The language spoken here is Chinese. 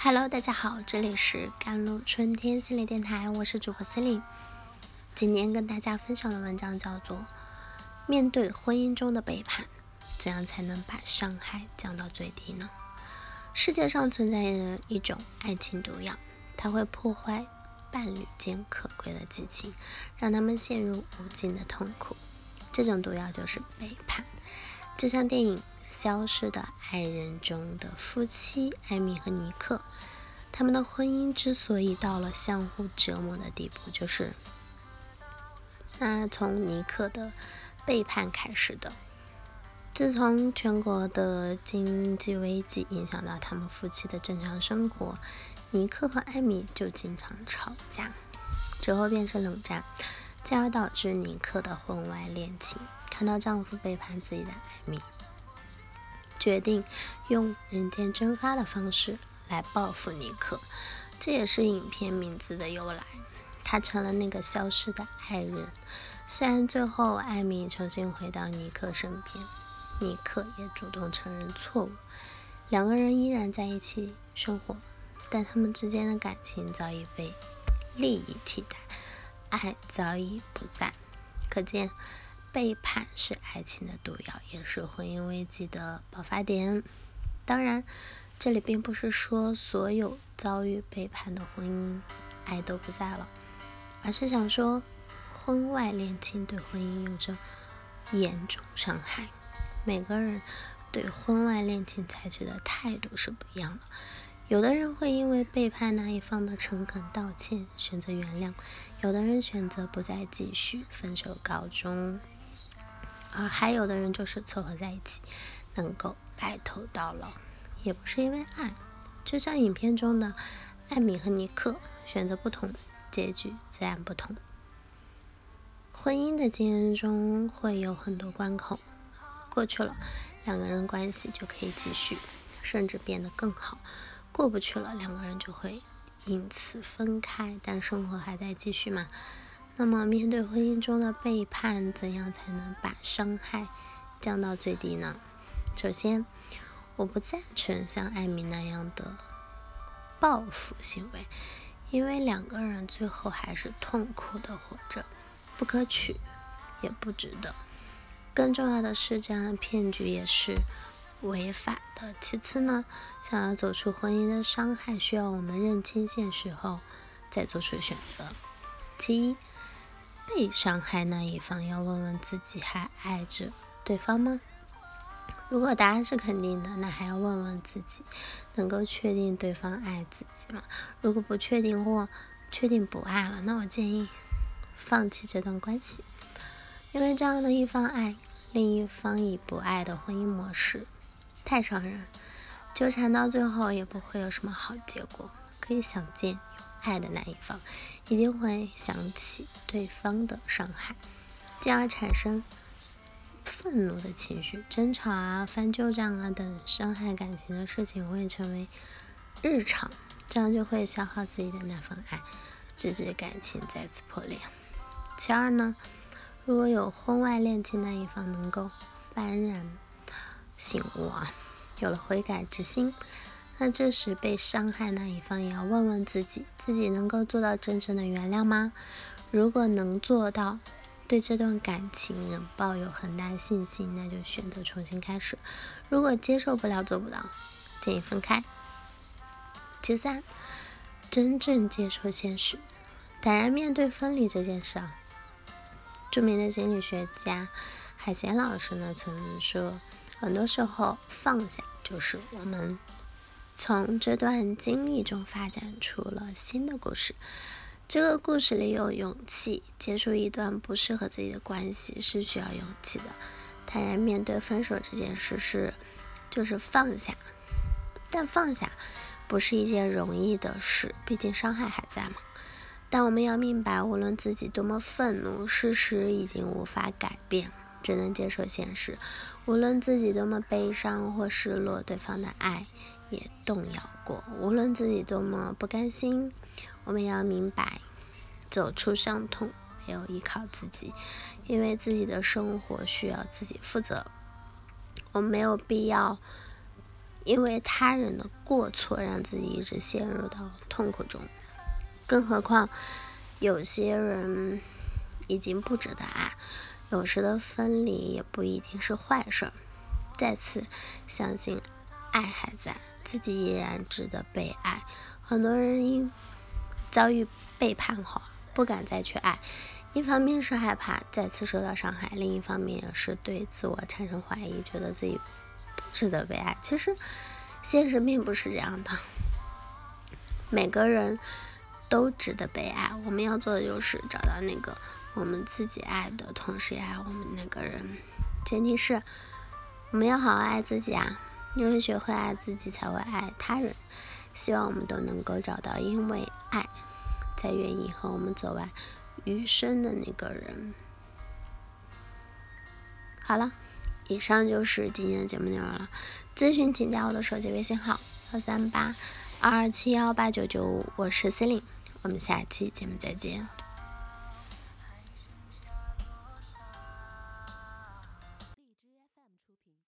Hello，大家好，这里是甘露春天心理电台，我是主播 c e l i n e 今天跟大家分享的文章叫做《面对婚姻中的背叛，怎样才能把伤害降到最低呢？》世界上存在着一种爱情毒药，它会破坏伴侣间可贵的激情，让他们陷入无尽的痛苦。这种毒药就是背叛，就像电影。消失的爱人中的夫妻艾米和尼克，他们的婚姻之所以到了相互折磨的地步，就是那从尼克的背叛开始的。自从全国的经济危机影响到他们夫妻的正常生活，尼克和艾米就经常吵架，之后便是冷战，进而导致尼克的婚外恋情。看到丈夫背叛自己的艾米。决定用人间蒸发的方式来报复尼克，这也是影片名字的由来。他成了那个消失的爱人。虽然最后艾米重新回到尼克身边，尼克也主动承认错误，两个人依然在一起生活，但他们之间的感情早已被利益替代，爱早已不在。可见。背叛是爱情的毒药，也是婚姻危机的爆发点。当然，这里并不是说所有遭遇背叛的婚姻爱都不在了，而是想说，婚外恋情对婚姻有着严重伤害。每个人对婚外恋情采取的态度是不一样的。有的人会因为背叛那一方的诚恳道歉，选择原谅；有的人选择不再继续，分手告终。而还有的人就是凑合在一起，能够白头到老，也不是因为爱。就像影片中的艾米和尼克，选择不同，结局自然不同。婚姻的经验中会有很多关口，过去了，两个人关系就可以继续，甚至变得更好；过不去了，两个人就会因此分开，但生活还在继续嘛。那么，面对婚姻中的背叛，怎样才能把伤害降到最低呢？首先，我不赞成像艾米那样的报复行为，因为两个人最后还是痛苦的活着，不可取，也不值得。更重要的是，这样的骗局也是违法的。其次呢，想要走出婚姻的伤害，需要我们认清现实后再做出选择。其一。被伤害那一方要问问自己还爱着对方吗？如果答案是肯定的，那还要问问自己能够确定对方爱自己吗？如果不确定或确定不爱了，那我建议放弃这段关系，因为这样的一方爱，另一方已不爱的婚姻模式太伤人，纠缠到最后也不会有什么好结果。可以想见。爱的那一方一定会想起对方的伤害，进而产生愤怒的情绪，争吵啊、翻旧账啊等伤害感情的事情会成为日常，这样就会消耗自己的那份爱，直至感情再次破裂。其二呢，如果有婚外恋情那一方能够幡然醒悟啊，有了悔改之心。那这时被伤害那一方也要问问自己，自己能够做到真正的原谅吗？如果能做到，对这段感情仍抱有很大信心，那就选择重新开始；如果接受不了，做不到，建议分开。其三，真正接受现实，坦然面对分离这件事啊。著名的心理学家海贤老师呢曾说，很多时候放下就是我们。从这段经历中发展出了新的故事。这个故事里有勇气，结束一段不适合自己的关系是需要勇气的。坦然面对分手这件事是，就是放下。但放下不是一件容易的事，毕竟伤害还在嘛。但我们要明白，无论自己多么愤怒，事实已经无法改变，只能接受现实。无论自己多么悲伤或失落，对方的爱。也动摇过，无论自己多么不甘心，我们要明白，走出伤痛没有依靠自己，因为自己的生活需要自己负责。我们没有必要因为他人的过错让自己一直陷入到痛苦中。更何况，有些人已经不值得爱。有时的分离也不一定是坏事。再次相信，爱还在，自己依然值得被爱。很多人因遭遇背叛后不敢再去爱，一方面是害怕再次受到伤害，另一方面也是对自我产生怀疑，觉得自己不值得被爱。其实，现实并不是这样的。每个人都值得被爱，我们要做的就是找到那个。我们自己爱的同时也爱我们那个人，前提是我们要好好爱自己啊！因为学会爱自己，才会爱他人。希望我们都能够找到因为爱才愿意和我们走完余生的那个人。好了，以上就是今天的节目内容了。咨询请加我的手机微信号：幺三八二二七幺八九九五，我是 c e l i n e 我们下期节目再见。